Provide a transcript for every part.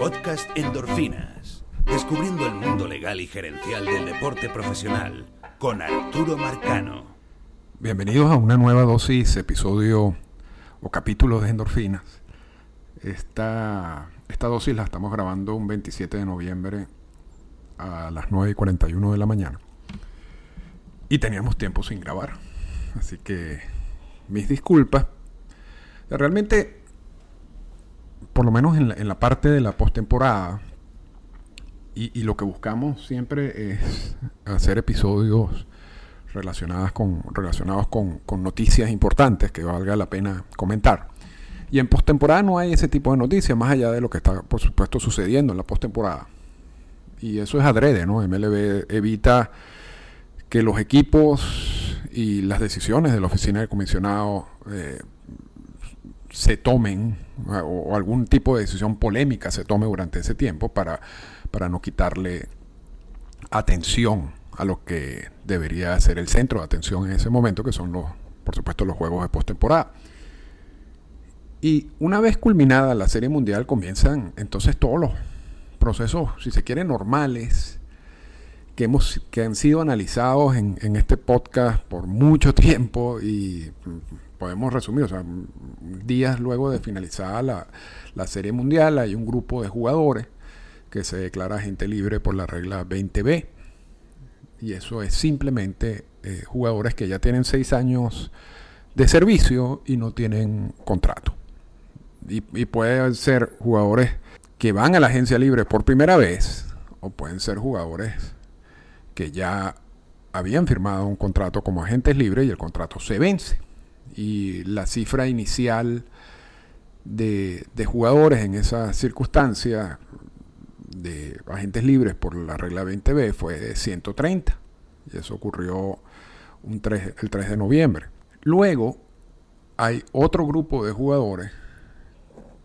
Podcast Endorfinas. Descubriendo el mundo legal y gerencial del deporte profesional con Arturo Marcano. Bienvenidos a una nueva dosis, episodio o capítulo de Endorfinas. Esta, esta dosis la estamos grabando un 27 de noviembre a las 9 y 41 de la mañana. Y teníamos tiempo sin grabar. Así que mis disculpas. Realmente por lo menos en la, parte de la postemporada, y, y lo que buscamos siempre es hacer episodios relacionadas con, relacionados con, noticias importantes que valga la pena comentar. Y en postemporada no hay ese tipo de noticias, más allá de lo que está, por supuesto, sucediendo en la postemporada. Y eso es adrede, ¿no? MLB evita que los equipos y las decisiones de la oficina del comisionado eh, se tomen o, algún tipo de decisión polémica se tome durante ese tiempo para, para no quitarle atención a lo que debería ser el centro de atención en ese momento, que son los, por supuesto, los juegos de postemporada. Y una vez culminada la Serie Mundial, comienzan entonces todos los procesos, si se quiere, normales, que, hemos, que han sido analizados en, en este podcast por mucho tiempo y podemos resumir, o sea, días luego de finalizada la, la, Serie Mundial, hay un grupo de jugadores que se declara agente libre por la regla 20B. Y eso es simplemente eh, jugadores que ya tienen seis años de servicio y no tienen contrato. Y pueden ser jugadores que van a la agencia libre por primera vez, o pueden ser jugadores que ya habían firmado un contrato como agentes libres y el contrato se vence. Y la cifra inicial de, jugadores en esa circunstancia de agentes libres por la regla 20B fue de 130 y eso ocurrió un 3, el 3 de noviembre. Luego hay otro grupo de jugadores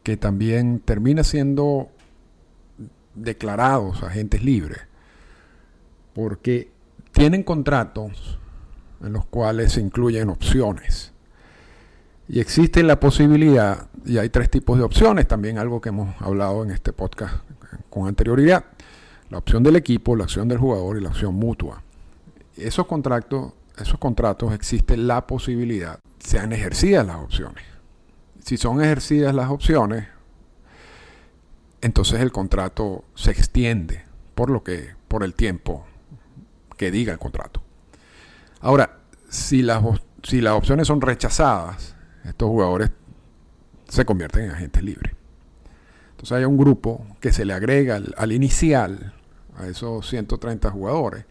que también termina siendo declarados agentes libres porque tienen contratos en los cuales se incluyen opciones. Y existe la posibilidad, y hay tres tipos de opciones, también algo que hemos hablado en este podcast con anterioridad, la opción del equipo, la opción del jugador y la opción mutua. Esos contratos, esos contratos existe la posibilidad, sean ejercidas las opciones. Si son ejercidas las opciones, entonces el contrato se extiende por lo que, por el tiempo que diga el contrato. Ahora, si las, si las opciones son rechazadas, estos jugadores se convierten en agentes libres. Entonces hay un grupo que se le agrega al, inicial, a esos 130 jugadores,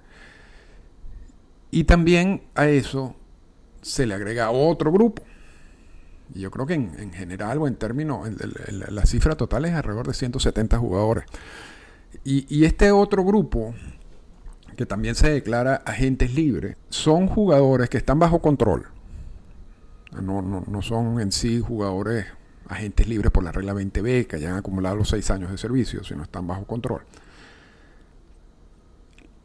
y también a eso se le agrega otro grupo. Y yo creo que en, general o en términos, la cifra total es alrededor de 170 jugadores. Y, y, este otro grupo, que también se declara agentes libres, son jugadores que están bajo control. No, no, son en sí jugadores agentes libres por la regla 20B que hayan acumulado los seis años de servicio, sino están bajo control.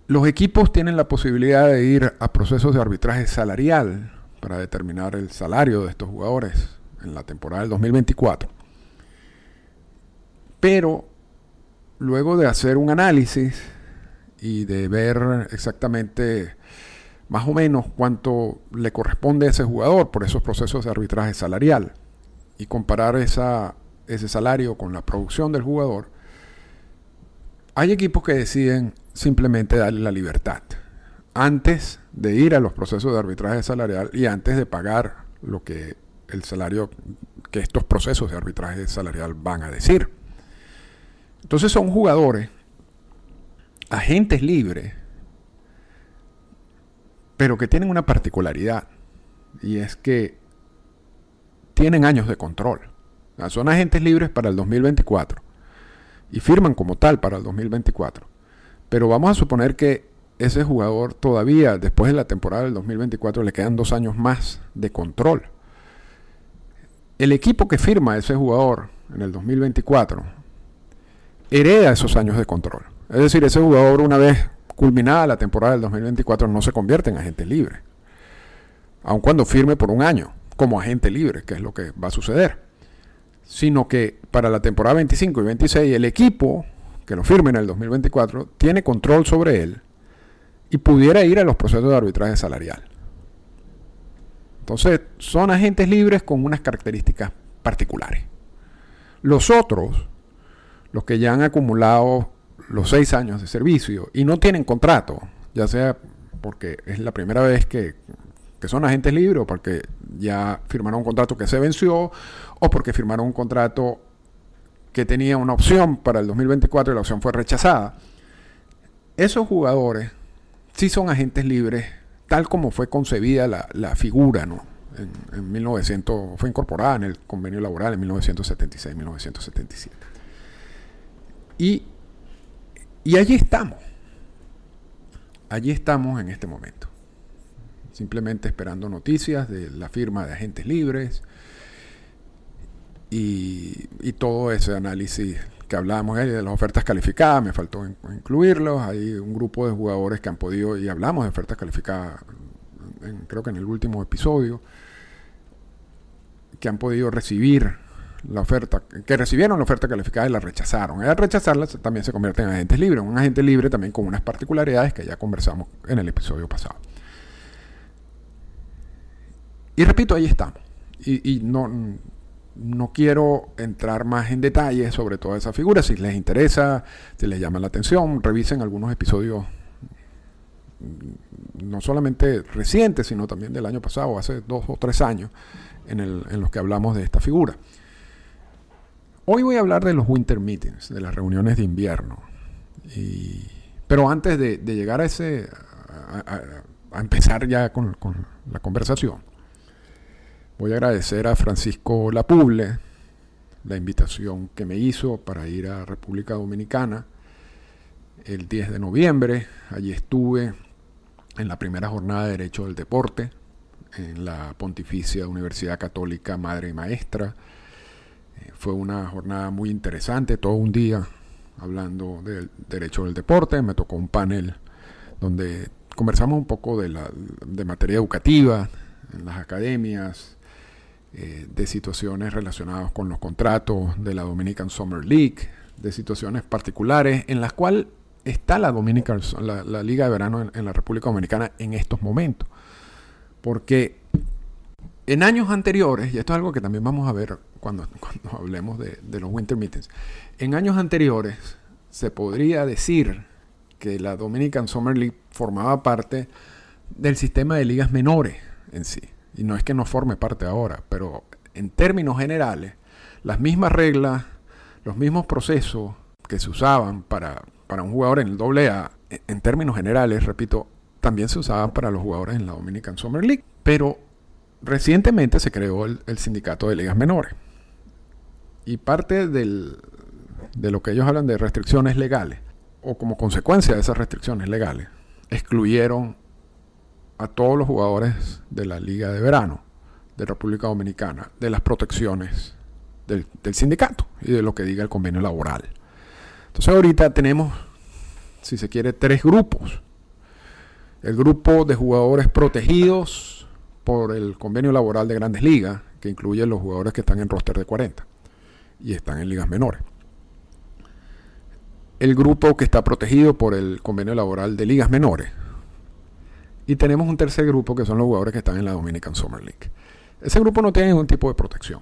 Los equipos tienen la posibilidad de ir a procesos de arbitraje salarial para determinar el salario de estos jugadores en la temporada del 2024. Pero luego de hacer un análisis y de ver exactamente más o menos cuánto le corresponde a ese jugador por esos procesos de arbitraje salarial y comparar ese salario con la producción del jugador, hay equipos que deciden simplemente darle la libertad antes de ir a los procesos de arbitraje salarial y antes de pagar lo que el salario que estos procesos de arbitraje salarial van a decir. Entonces son jugadores, agentes libres, pero que tienen una particularidad, y es que tienen años de control. son agentes libres para el 2024 y firman como tal para el 2024. Pero vamos a suponer que ese jugador todavía, después de la temporada del 2024, le quedan dos años más de control. El equipo que firma a ese jugador en el 2024 hereda esos años de control. Es decir, ese jugador una vez culminada la temporada del 2024 no se convierte en agente libre. Aun cuando firme por un año como agente libre, que es lo que va a suceder. sino que para la temporada 25 y 26 el equipo que lo firme en el 2024 tiene control sobre él y pudiera ir a los procesos de arbitraje salarial. Entonces, son agentes libres con unas características particulares. Los otros, los que ya han acumulado los seis años de servicio y no tienen contrato, ya sea porque es la primera vez que, son agentes libres o porque ya firmaron un contrato que se venció o porque firmaron un contrato que tenía una opción para el 2024 y la opción fue rechazada. Esos jugadores sí son agentes libres, tal como fue concebida la, figura, ¿no? En, en, 1900, fue incorporada en el convenio laboral en 1976-1977. Y, y allí estamos. Allí estamos en este momento. Simplemente esperando noticias de la firma de agentes libres y, y todo ese análisis que hablábamos de las ofertas calificadas, me faltó incluirlos. Hay un grupo de jugadores que han podido, y hablamos de ofertas calificadas, creo que en el último episodio, que han podido recibir la oferta, que recibieron la oferta calificada y la rechazaron. al rechazarla también se convierten en agentes libres. Un agente libre también con unas particularidades que ya conversamos en el episodio pasado. Y repito, ahí estamos. Y, y no, no quiero entrar más en detalle sobre toda esa figura. Si les interesa, si les llama la atención, revisen algunos episodios mm, no solamente recientes, sino también del año pasado, hace dos o tres años, en, los que hablamos de esta figura. Hoy voy a hablar de los winter meetings, de las reuniones de invierno. pero antes de, llegar a ese, a, empezar ya con la conversación, Voy a agradecer a Francisco Lapuble la invitación que me hizo para ir a República Dominicana el 10 de noviembre. Allí estuve en la primera jornada de Derecho del Deporte en la Pontificia Universidad Católica Madre y Maestra. Eh, fue una jornada muy interesante, todo un día hablando del derecho del deporte. Me tocó un panel donde conversamos un poco de, la, de materia educativa en las academias, eh, de situaciones relacionadas con los contratos de la Dominican Summer League, de situaciones particulares en las cuales está la, Dominican, la, Liga de Verano en, la República Dominicana en estos momentos. Porque en años anteriores, y esto es algo que también vamos a ver cuando, hablemos de, de los Winter Meetings, en años anteriores se podría decir que la Dominican Summer League formaba parte del sistema de ligas menores en sí y no es que no forme parte ahora, pero en términos generales, las mismas reglas, los mismos procesos que se usaban para, para un jugador en el AA, en términos generales, repito, también se usaban para los jugadores en la Dominican Summer League. Pero recientemente se creó el, sindicato de ligas menores. Y parte del, de lo que ellos hablan de restricciones legales, o como consecuencia de esas restricciones legales, excluyeron a todos los jugadores de la Liga de Verano de República Dominicana de las protecciones del, sindicato y de lo que diga el convenio laboral. Entonces ahorita tenemos, si se quiere, tres grupos. El grupo de jugadores protegidos por el convenio laboral de grandes ligas, que incluye los jugadores que están en roster de 40 y están en ligas menores. El grupo que está protegido por el convenio laboral de ligas menores, y tenemos un tercer grupo que son los jugadores que están en la Dominican Summer League. Ese grupo no tiene ningún tipo de protección.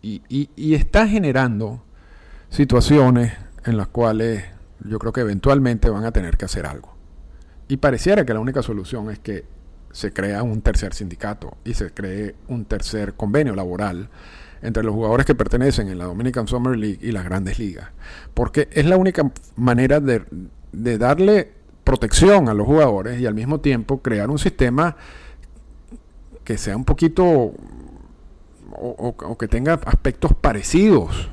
Y, está generando situaciones en las cuales yo creo que eventualmente van a tener que hacer algo. Y pareciera que la única solución es que se crea un tercer sindicato y se cree un tercer convenio laboral entre los jugadores que pertenecen en la Dominican Summer League y las grandes ligas. Porque es la única manera de, de darle protección a los jugadores y al mismo tiempo crear un sistema que sea un poquito o, que tenga aspectos parecidos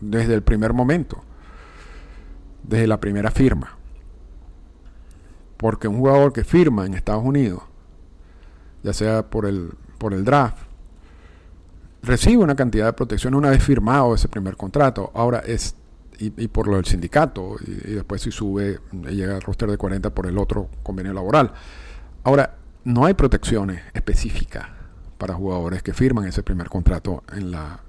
desde el primer momento, desde la primera firma. Porque un jugador que firma en Estados Unidos, ya sea por el, por el draft, recibe una cantidad de protección una vez firmado ese primer contrato. Ahora es y, por lo del sindicato, y, después si sube, llega al roster de 40 por el otro convenio laboral. Ahora, no hay protecciones específicas para jugadores que firman ese primer contrato en la,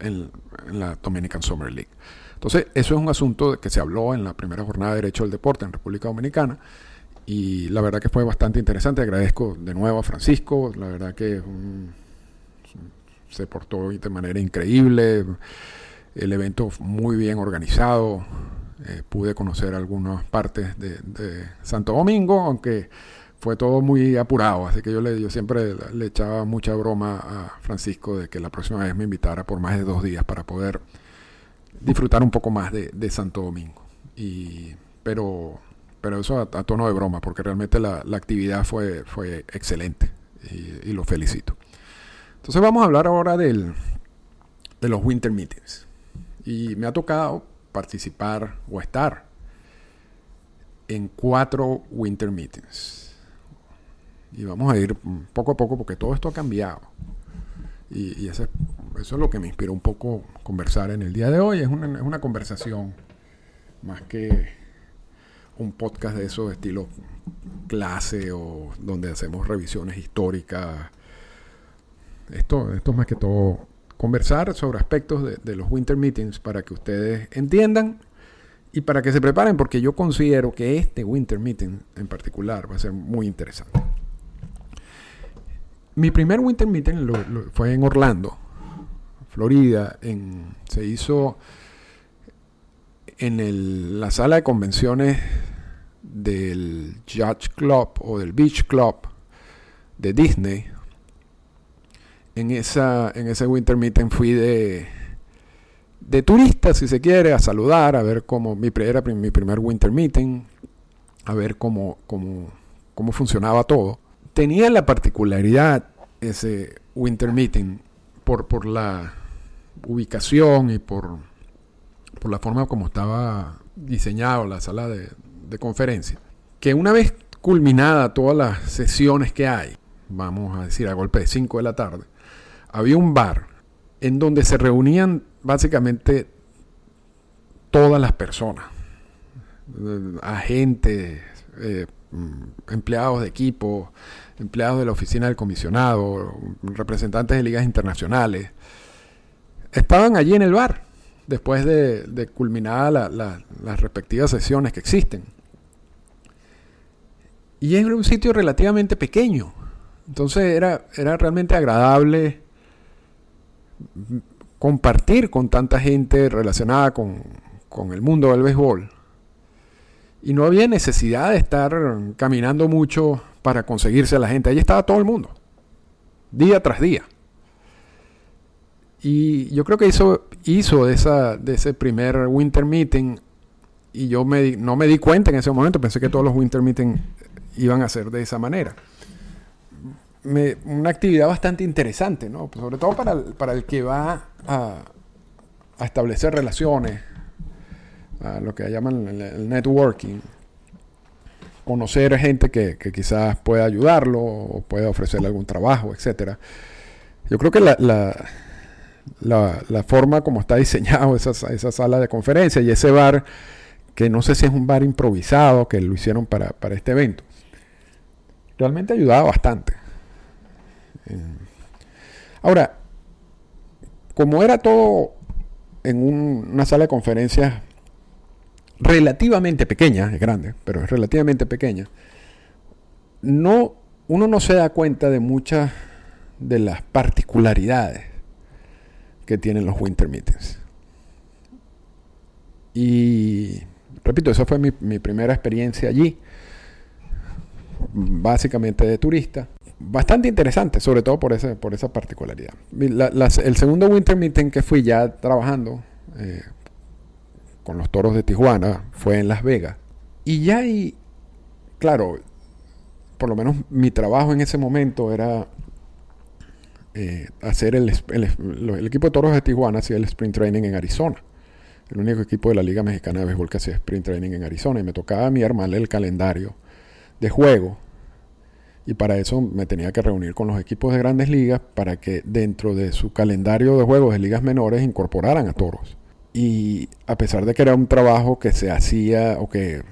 en, la Dominican Summer League. Entonces, eso es un asunto que se habló en la primera jornada de Derecho del Deporte en República Dominicana. Y la verdad que fue bastante interesante. Agradezco de nuevo a Francisco. La verdad que se portó de manera increíble. El evento muy bien organizado. Eh, pude conocer algunas partes de, Santo Domingo, aunque fue todo muy apurado, así que yo, le, yo siempre le echaba mucha broma a Francisco de que la próxima vez me invitara por más de dos días para poder disfrutar un poco más de, Santo Domingo. Y, pero, pero eso a, tono de broma, porque realmente la, actividad fue, fue excelente y, lo felicito. Entonces vamos a hablar ahora del, de los Winter Meetings. Y me ha tocado participar o estar en cuatro Winter Meetings. Y vamos a ir poco a poco porque todo esto ha cambiado. Y, eso, es lo que me inspiró un poco conversar en el día de hoy. Es una, es una conversación más que un podcast de eso de estilo clase o donde hacemos revisiones históricas. Esto, es más que todo conversar sobre aspectos de, de, los winter meetings para que ustedes entiendan y para que se preparen porque yo considero que este winter meeting en particular va a ser muy interesante. Mi primer winter meeting fue en Orlando, Florida. En, se hizo en la sala de convenciones del Judge Club o del Beach Club de Disney. En, esa, en ese winter meeting fui de, de turista, si se quiere, a saludar, a ver cómo mi, era mi primer winter meeting, a ver cómo, cómo, cómo funcionaba todo tenía la particularidad ese Winter Meeting por, por la ubicación y por, por la forma como estaba diseñado la sala de, de conferencia, que una vez culminada todas las sesiones que hay, vamos a decir a golpe de 5 de la tarde, había un bar en donde se reunían básicamente todas las personas, agentes, eh, mm, empleados de equipo, empleados de la oficina del comisionado, representantes de ligas internacionales, estaban allí en el bar después de, de culminadas las respectivas sesiones que existen. Y era un sitio relativamente pequeño. Entonces era, era realmente agradable compartir con tanta gente relacionada con, con el mundo del béisbol. Y no había necesidad de estar caminando mucho para conseguirse a la gente. Allí estaba todo el mundo, día tras día. Y yo creo que hizo, hizo de, esa, de ese primer winter meeting y yo me, no me di cuenta en ese momento, pensé que todos los winter meetings iban a ser de esa manera. una actividad bastante interesante, ¿no? sobre todo para el, para el que va a, a establecer relaciones, a lo que llaman el networking conocer gente que, quizás pueda ayudarlo o pueda ofrecerle algún trabajo, etcétera. Yo creo que la, la, forma como está diseñado esa, esa, sala de conferencia y ese bar, que no sé si es un bar improvisado, que lo hicieron para, este evento, realmente ayudaba bastante. Eh, ahora, como era todo en una sala de conferencias relativamente pequeña, es grande, pero es relativamente pequeña, no, uno no se da cuenta de muchas de las particularidades que tienen los winter meetings. Y repito, esa fue mi, primera experiencia allí, básicamente de turista. Bastante interesante, sobre todo por, ese, por esa particularidad. el segundo winter meeting que fui ya trabajando, eh, con los toros de Tijuana fue en Las Vegas. Y ya ahí, claro, por lo menos mi trabajo en ese momento era eh, hacer el, equipo de toros de Tijuana hacía el sprint training en Arizona. El único equipo de la Liga Mexicana de Béisbol que hacía sprint training en Arizona. Y me tocaba a mí armarle el calendario de juego. Y para eso me tenía que reunir con los equipos de grandes ligas para que dentro de su calendario de juegos de ligas menores incorporaran a toros. Y a pesar de que era un trabajo que se hacía o que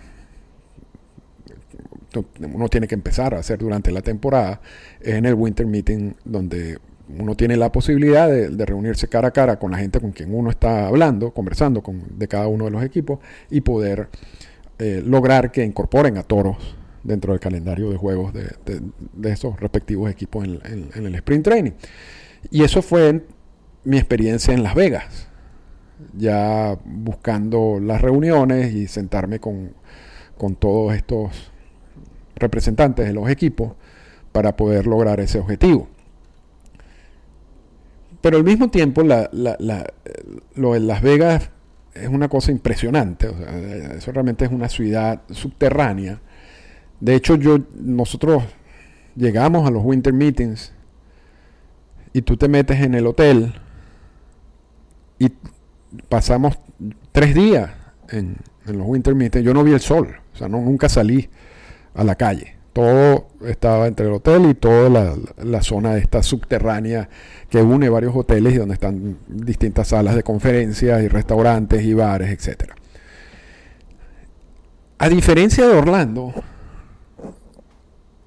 uno tiene que empezar a hacer durante la temporada, es en el Winter Meeting donde uno tiene la posibilidad de, reunirse cara a cara con la gente con quien uno está hablando, conversando con, de cada uno de los equipos y poder eh, lograr que incorporen a toros dentro del calendario de juegos de, esos respectivos equipos en, el sprint training. Y eso fue mi experiencia en Las Vegas, ya buscando las reuniones y sentarme con, con todos estos representantes de los equipos para poder lograr ese objetivo. Pero al mismo tiempo, la, lo de Las Vegas es una cosa impresionante. eso realmente es una ciudad subterránea. De hecho, yo, nosotros llegamos a los winter meetings y tú te metes en el hotel y pasamos tres días en, en los winter meetings. Yo no vi el sol, o sea, no, nunca salí a la calle. Todo estaba entre el hotel y toda la, zona esta subterránea que une varios hoteles y donde están distintas salas de conferencias y restaurantes y bares, etc. A diferencia de Orlando,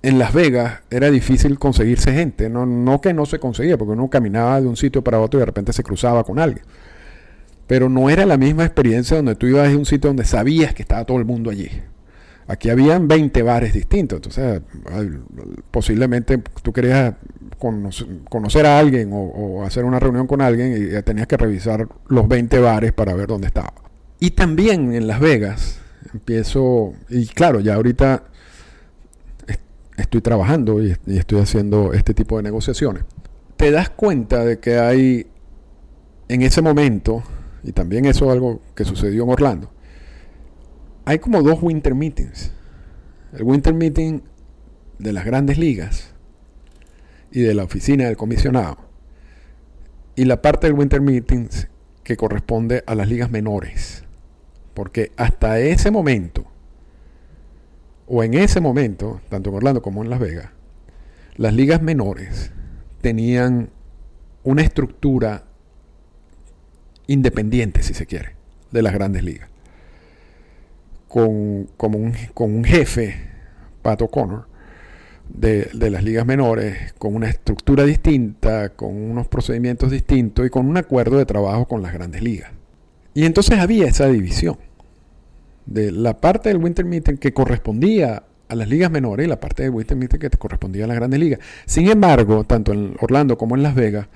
en Las Vegas era difícil conseguirse gente, no, no que no se conseguía, porque uno caminaba de un sitio para otro y de repente se cruzaba con alguien. Pero no era la misma experiencia donde tú ibas a un sitio donde sabías que estaba todo el mundo allí. Aquí habían 20 bares distintos, entonces posiblemente tú querías conocer, a alguien o, hacer una reunión con alguien y tenías que revisar los 20 bares para ver dónde estaba. Y también en Las Vegas empiezo, y claro, ya ahorita estoy trabajando y, y estoy haciendo este tipo de negociaciones. Te das cuenta de que hay en ese momento, y también eso es algo que sucedió en Orlando, hay como dos winter meetings. El winter meeting de las grandes ligas y de la oficina del comisionado. Y la parte del winter meetings que corresponde a las ligas menores. Porque hasta ese momento, o en ese momento, tanto en Orlando como en Las Vegas, las ligas menores tenían una estructura independiente, si se quiere, de las grandes ligas con, un, con un jefe, Pat O'Connor, de, de, las ligas menores, con una estructura distinta, con unos procedimientos distintos y con un acuerdo de trabajo con las grandes ligas. Y entonces había esa división de la parte del Winter Meeting que correspondía a las ligas menores y la parte del Winter Meeting que correspondía a las grandes ligas. Sin embargo, tanto en Orlando como en Las Vegas,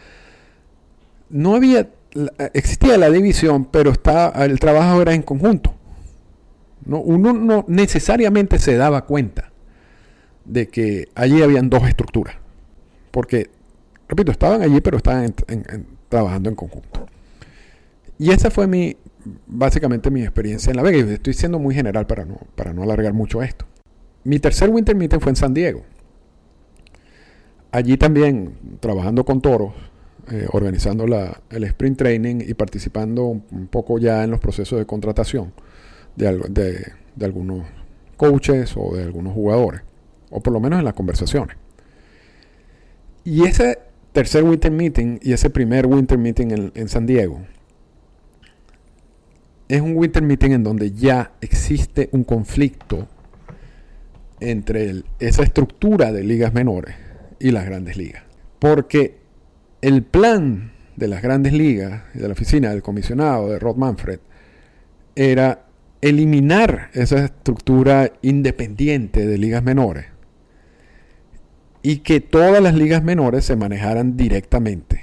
no había, existía la división, pero estaba, el trabajo era en conjunto. ¿No? Uno no necesariamente se daba cuenta de que allí habían dos estructuras. Porque, repito, estaban allí, pero estaban trabajando en conjunto. Y esa fue mi, básicamente mi experiencia en La Vega. Y estoy siendo muy general para no, para no alargar mucho esto. Mi tercer Winter Meeting fue en San Diego. Allí también, trabajando con toros, eh, organizando la, el sprint training y participando un poco ya en los procesos de contratación de, de, algunos coaches o de algunos jugadores, o por lo menos en las conversaciones. Y ese tercer Winter Meeting y ese primer Winter Meeting en, en, San Diego es un Winter Meeting en donde ya existe un conflicto entre esa estructura de ligas menores y las grandes ligas. Porque el plan de las grandes ligas de la oficina del comisionado de Rod Manfred era eliminar esa estructura independiente de ligas menores y que todas las ligas menores se manejaran directamente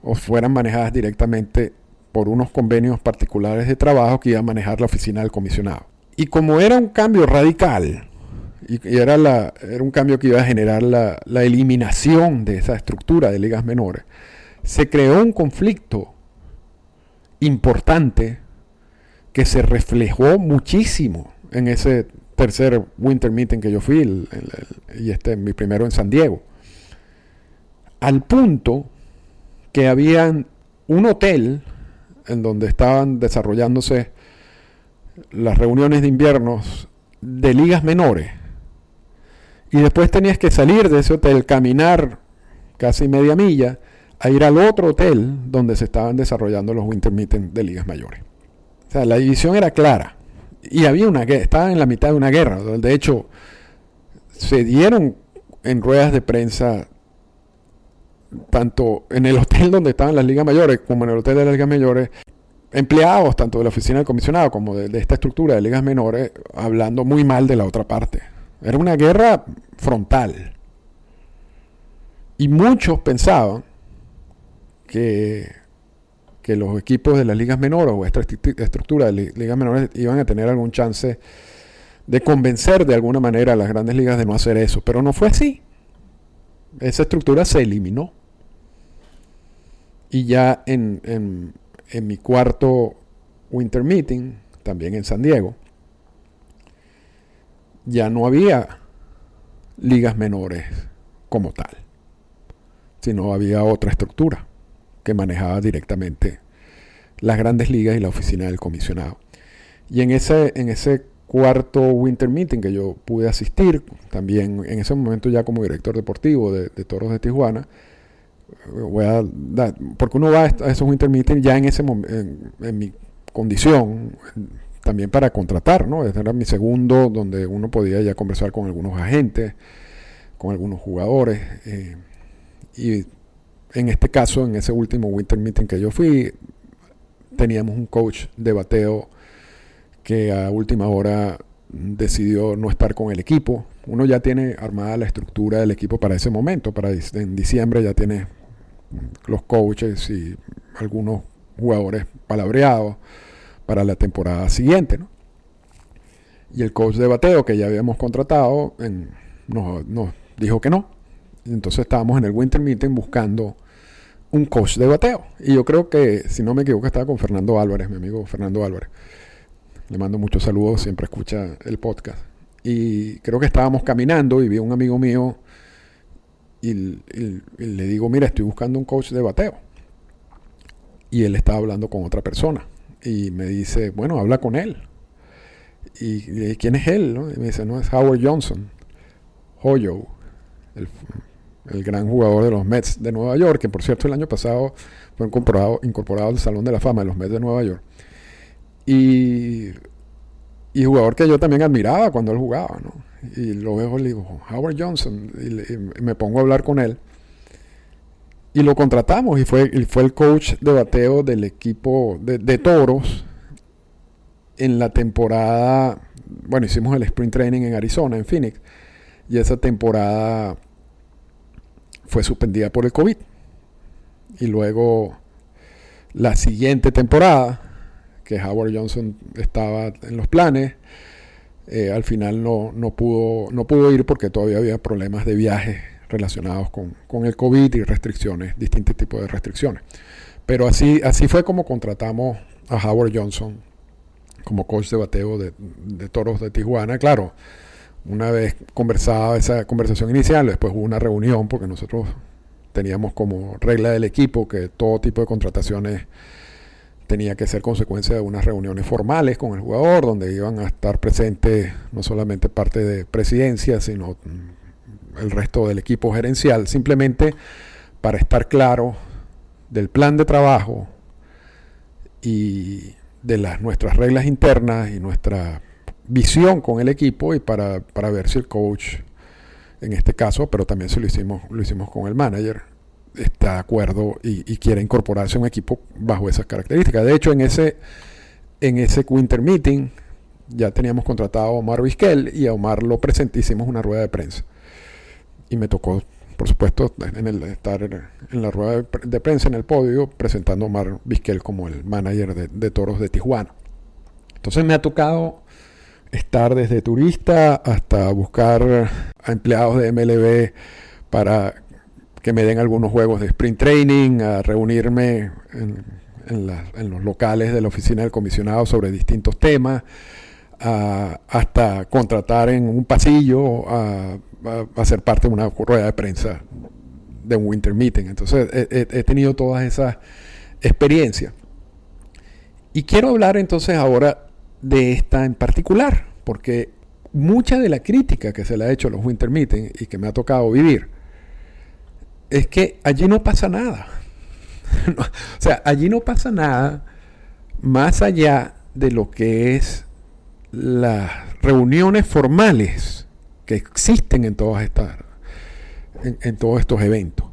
o fueran manejadas directamente por unos convenios particulares de trabajo que iba a manejar la oficina del comisionado. Y como era un cambio radical, y, era, la, era un cambio que iba a generar la, la eliminación de esa estructura de ligas menores, se creó un conflicto importante que se reflejó muchísimo en ese tercer winter meeting que yo fui y este mi primero en San Diego. Al punto que había un hotel en donde estaban desarrollándose las reuniones de invierno de ligas menores. Y después tenías que salir de ese hotel, caminar casi media milla, a ir al otro hotel donde se estaban desarrollando los winter meetings de ligas mayores. O sea, la división era clara. Y había una guerra, estaban en la mitad de una guerra. De hecho, se dieron en ruedas de prensa tanto en el hotel donde estaban las ligas mayores como en el hotel de las ligas mayores, empleados tanto de la oficina del comisionado como de, de esta estructura de ligas menores hablando muy mal de la otra parte. Era una guerra frontal. Y muchos pensaban que, que los equipos de las ligas menores o esta estructura de ligas menores iban a tener algún chance de convencer de alguna manera a las grandes ligas de no hacer eso. Pero no fue así. Esa estructura se eliminó. Y ya en, en, en mi cuarto Winter Meeting, también en San Diego, ya no había ligas menores como tal, sino había otra estructura que manejaba directamente las grandes ligas y la oficina del comisionado. Y en ese, en ese cuarto Winter Meeting que yo pude asistir, también en ese momento ya como director deportivo de, Toros de Tijuana, voy a dar, porque uno va a esos Winter Meetings ya en ese en, en mi condición, también para contratar, ¿no? Este era mi segundo, donde uno podía ya conversar con algunos agentes, con algunos jugadores. Eh, y en este caso, en ese último Winter Meeting que yo fui, teníamos un coach de bateo que a última hora decidió no estar con el equipo. Uno ya tiene armada la estructura del equipo para ese momento, para en diciembre ya tiene los coaches y algunos jugadores palabreados para la temporada siguiente. ¿no? Y el coach de bateo que ya habíamos contratado nos, dijo que no. Entonces estábamos en el Winter Meeting buscando un coach de bateo. Y yo creo que, si no me equivoco, estaba con Fernando Álvarez, mi amigo Fernando Álvarez. Le mando muchos saludos, siempre escucha el podcast. Y creo que estábamos caminando y vi a un amigo mío y, le digo, mira, estoy buscando un coach de bateo. Y él estaba hablando con otra persona y me dice, bueno, habla con él. ¿Y, quién es él? Y me dice, no, es Howard Johnson, Hoyo, el, el, gran jugador de los Mets de Nueva York, que por cierto el año pasado fue incorporado, incorporado al Salón de la Fama de los Mets de Nueva York. Y, y jugador que yo también admiraba cuando él jugaba, ¿no? Y lo veo y le digo, Howard Johnson, y me pongo a hablar con él. Y lo contratamos y fue, fue el coach de bateo del equipo de, toros en la temporada, bueno, hicimos el sprint training en Arizona, en Phoenix, y esa temporada fue suspendida por el COVID. Y luego la siguiente temporada, que Howard Johnson estaba en los planes, eh, al final no, no, pudo, no pudo ir porque todavía había problemas de viaje relacionados con, el COVID y restricciones, distintos tipos de restricciones. Pero así, así fue como contratamos a Howard Johnson como coach de bateo de, toros de Tijuana. Claro, una vez conversada esa conversación inicial, después hubo una reunión porque nosotros teníamos como regla del equipo que todo tipo de contrataciones tenía que ser consecuencia de unas reuniones formales con el jugador, donde iban a estar presentes no solamente parte de presidencia, sino el resto del equipo gerencial, simplemente para estar claro del plan de trabajo y de las, nuestras reglas internas y nuestra visión con el equipo y para, ver si el coach, en este caso, pero también si lo hicimos, lo hicimos con el manager, está de acuerdo y, quiere incorporarse a un equipo bajo esas características. De hecho, en ese, en ese Winter Meeting ya teníamos contratado a Omar Vizquel y a Omar lo presentamos hicimos una rueda de prensa y me tocó, por supuesto, en el, estar en la rueda de, prensa en el podio presentando a Omar Vizquel como el manager de, toros de Tijuana. Entonces me ha tocado estar desde turista hasta buscar a empleados de MLB para que me den algunos juegos de sprint training, a reunirme en, los locales de la oficina del comisionado sobre distintos temas, hasta contratar en un pasillo a a ser parte de una rueda de prensa de un winter meeting. Entonces he, tenido todas esas experiencias. Y quiero hablar entonces ahora de esta en particular, porque mucha de la crítica que se le ha hecho a los winter y que me ha tocado vivir, es que allí no pasa nada. o sea, allí no pasa nada más allá de lo que es las reuniones formales que existen en todas estas en, todos estos eventos.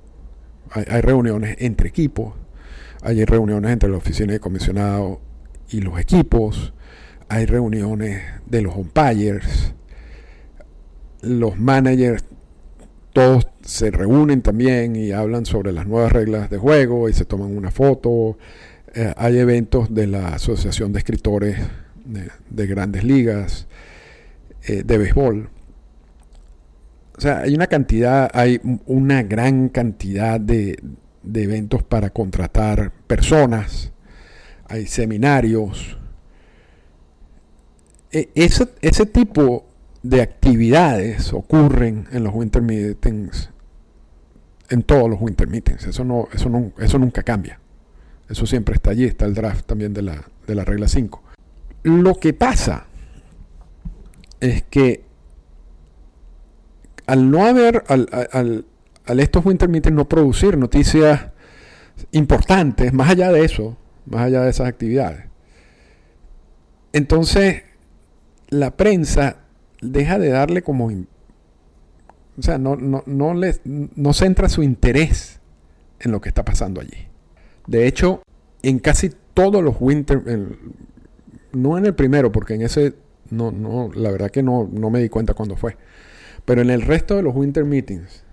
Hay, reuniones entre equipos, hay reuniones entre la oficina de comisionado y los equipos, hay reuniones de los umpires, los managers, todos se reúnen también y hablan sobre las nuevas reglas de juego y se toman una foto. Eh, hay eventos de la Asociación de Escritores de, Grandes Ligas, eh, de béisbol. O sea, hay una cantidad, hay una gran cantidad de, eventos para contratar personas, hay seminarios. E, ese, ese tipo de actividades ocurren en los winter meetings, en todos los winter meetings. Eso, no, eso, no, eso nunca cambia. Eso siempre está allí, está el draft también de la, de la regla 5. Lo que pasa es que al no haber, al, al, estos winter meetings no producir noticias importantes, más allá de eso, más allá de esas actividades, entonces la prensa deja de darle como... O sea, no, no, no, no centra su interés en lo que está pasando allí. De hecho, en casi todos los winter... no en el primero, porque en ese... No, no, la verdad que no, no me di cuenta cuándo fue. Pero en el resto de los winter meetings,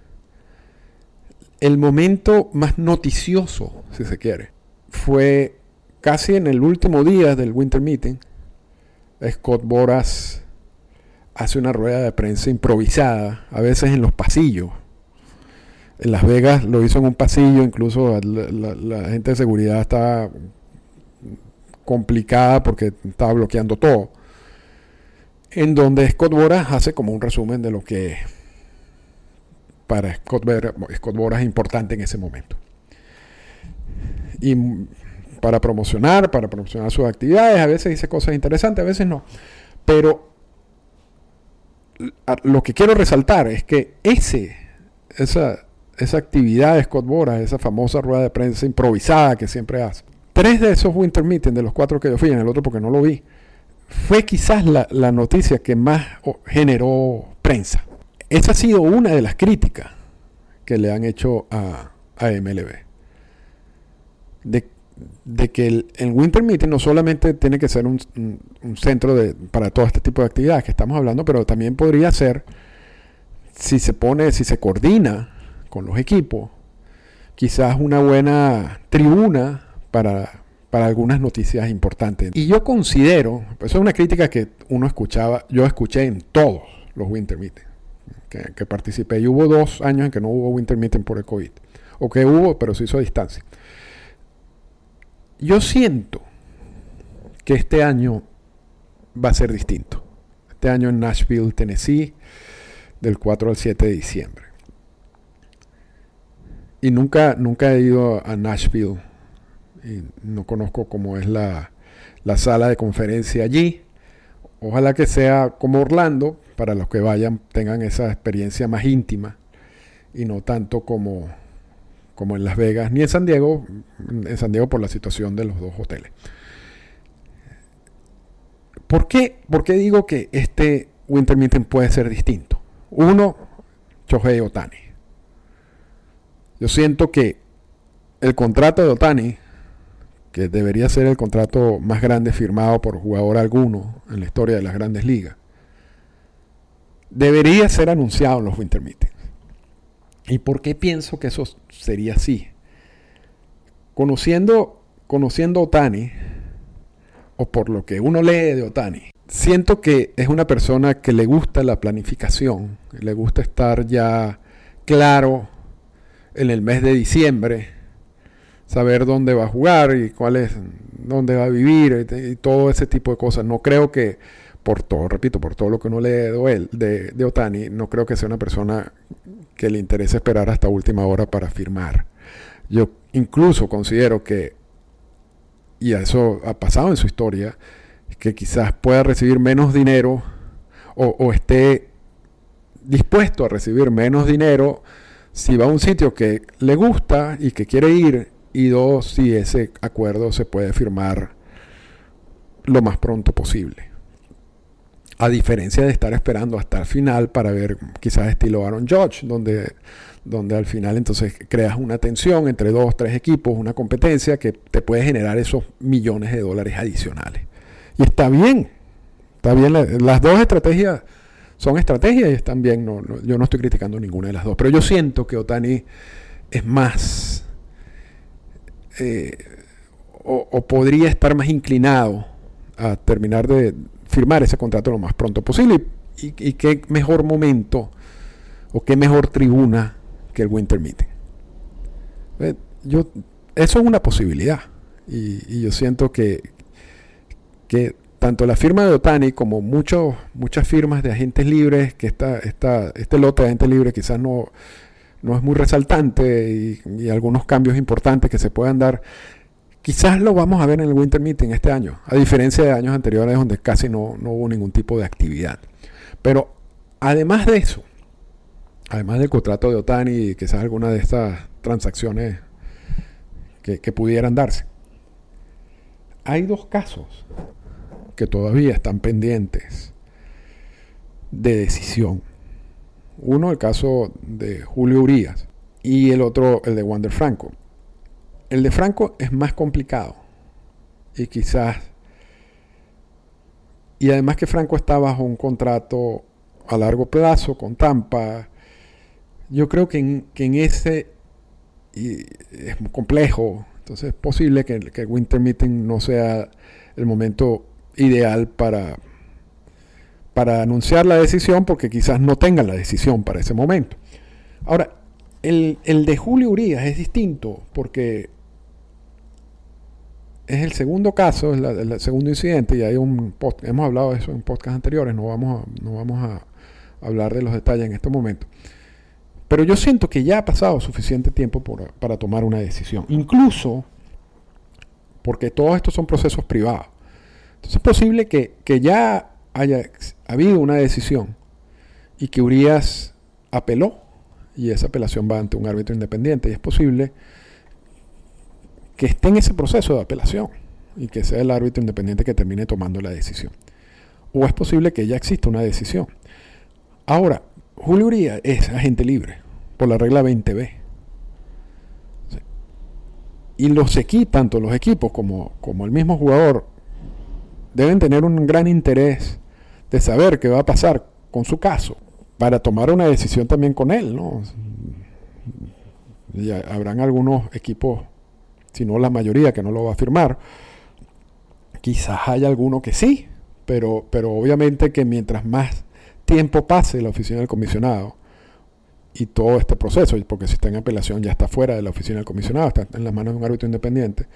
el momento más noticioso, si se quiere, fue casi en el último día del winter meeting. Scott Boras hace una rueda de prensa improvisada, a veces en los pasillos. En Las Vegas lo hizo en un pasillo, incluso la, gente de seguridad estaba complicada porque estaba bloqueando todo en donde Scott Boras hace como un resumen de lo que para Scott, Scott Boras es importante en ese momento. Y para promocionar, para promocionar sus actividades, a veces dice cosas interesantes, a veces no. Pero lo que quiero resaltar es que ese, esa, esa actividad de Scott Boras, esa famosa rueda de prensa improvisada que siempre hace, tres de esos winter meetings, de los cuatro que yo fui, en el otro porque no lo vi, fue quizás la, noticia que más generó prensa. Esa ha sido una de las críticas que le han hecho a, MLB. De, que el, Winter Meeting no solamente tiene que ser un, centro de, para todo este tipo de actividades que estamos hablando, pero también podría ser, si se pone, si se coordina con los equipos, quizás una buena tribuna para para algunas noticias importantes. Y yo considero, eso es una crítica que uno escuchaba, yo escuché en todos los Winter Meetings que, participé. Y hubo dos años en que no hubo Winter Meeting por el COVID. O que hubo, pero se hizo a distancia. Yo siento que este año va a ser distinto. Este año en Nashville, Tennessee, del 4 al 7 de diciembre. Y nunca, nunca he ido a Nashville no conozco cómo es la, sala de conferencia allí. Ojalá que sea como Orlando, para los que vayan tengan esa experiencia más íntima y no tanto como, como en Las Vegas ni en San Diego, en San Diego por la situación de los dos hoteles. ¿Por qué, ¿Por qué digo que este Winter Meeting puede ser distinto? Uno, Shohei Otani. Yo siento que el contrato de Otani que debería ser el contrato más grande firmado por jugador alguno en la historia de las grandes ligas, debería ser anunciado en los Winter Meetings. ¿Y por qué pienso que eso sería así? Conociendo, conociendo Otani, o por lo que uno lee de Otani, siento que es una persona que le gusta la planificación, le gusta estar ya claro en el mes de diciembre saber dónde va a jugar y cuál es, dónde va a vivir y, todo ese tipo de cosas. No creo que, por todo, repito, por todo lo que uno lee de, de, de Otani, no creo que sea una persona que le interese esperar hasta última hora para firmar. Yo incluso considero que, y eso ha pasado en su historia, que quizás pueda recibir menos dinero o, o esté dispuesto a recibir menos dinero si va a un sitio que le gusta y que quiere ir y dos, si ese acuerdo se puede firmar lo más pronto posible. A diferencia de estar esperando hasta el final para ver quizás estilo Aaron Judge, donde, donde al final entonces creas una tensión entre dos, tres equipos, una competencia que te puede generar esos millones de dólares adicionales. Y está bien, está bien, las dos estrategias son estrategias y están bien, no, yo no estoy criticando ninguna de las dos, pero yo siento que Otani es más, eh, o podría estar más inclinado a terminar de firmar ese contrato lo más pronto posible. Y, qué mejor momento o qué mejor tribuna que el Winter Meeting. Eh, yo, eso es una posibilidad. Y, yo siento que, que tanto la firma de Otani como muchos, muchas firmas de agentes libres, que esta, esta, este lote de agentes libres quizás no, no es muy resaltante y, y, algunos cambios importantes que se puedan dar, Quizás lo vamos a ver en el Winter Meeting este año, a diferencia de años anteriores donde casi no, hubo ningún tipo de actividad. Pero además de eso, además del contrato de Otani y quizás alguna de estas transacciones que, que pudieran darse, hay dos casos que todavía están pendientes de decisión. Uno, el caso de Julio Urias y el otro, el de Wander Franco. El de Franco es más complicado. Y quizás... Y además que Franco está bajo un contrato a largo plazo con Tampa. Yo creo que en, ese y es muy complejo. Entonces es posible que, que, el Winter Meeting no sea el momento ideal para, para anunciar la decisión porque quizás no tengan la decisión para ese momento. Ahora, el, el de Julio Urias es distinto porque es el segundo caso, es el segundo incidente, y hay un hemos hablado de eso en podcasts anteriores, no vamos, a, no vamos a hablar de los detalles en este momento. Pero yo siento que ya ha pasado suficiente tiempo para tomar una decisión, incluso porque todos estos son procesos privados. Entonces es posible que, que ya haya habido una decisión y que Urias apeló y esa apelación va ante un árbitro independiente y es posible que esté en ese proceso de apelación y que sea el árbitro independiente que termine tomando la decisión. O es posible que ya exista una decisión. Ahora, Julio Urias es agente libre por la regla 20B. Y los equipos, tanto los equipos como, como el mismo jugador, deben tener un gran interés de saber qué va a pasar con su caso para tomar una decisión también con él. ¿no? Ya habrán algunos equipos si no la mayoría que no lo va a firmar. Quizás haya alguno que sí, pero, pero obviamente que mientras más tiempo pase la oficina del comisionado y todo este proceso, porque si está en apelación ya está fuera de la oficina del comisionado, está en las manos de un árbitro independiente,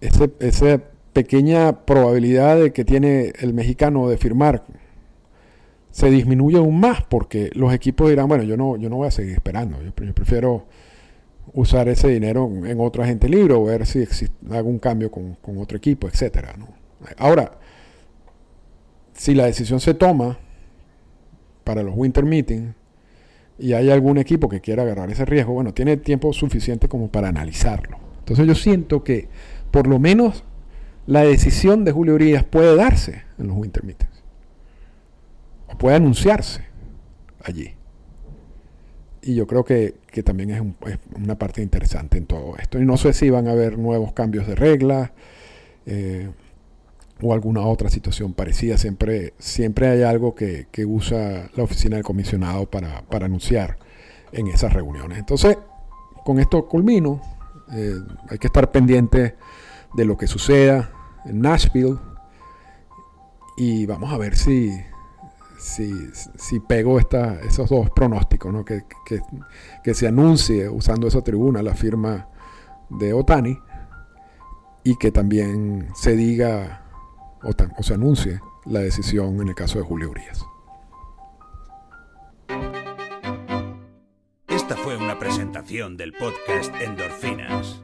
esa pequeña probabilidad de que tiene el mexicano de firmar se disminuye aún más porque los equipos dirán, bueno, yo no, yo no voy a seguir esperando, yo prefiero usar ese dinero en otro agente libre o ver si existe, algún cambio con, otro equipo, etcétera. Ahora, si la decisión se toma para los winter meetings y hay algún equipo que quiera agarrar ese riesgo, bueno, tiene tiempo suficiente como para analizarlo. Entonces yo siento que por lo menos la decisión de Julio Urias puede darse en los winter meetings. O puede anunciarse allí. Y yo creo que, también es, una parte interesante en todo esto. Y no sé si van a haber nuevos cambios de reglas eh, o alguna otra situación parecida. Siempre, siempre hay algo que, usa la oficina del comisionado para, anunciar en esas reuniones. Entonces, con esto culmino. Eh, hay que estar pendiente de lo que suceda en Nashville. Y vamos a ver si, si, si pego esta, esos dos pronósticos, ¿no? que, que, se anuncie usando esa tribuna la firma de Otani y que también se diga o, o se anuncie la decisión en el caso de Julio Urias. Esta fue una presentación del podcast Endorfinas.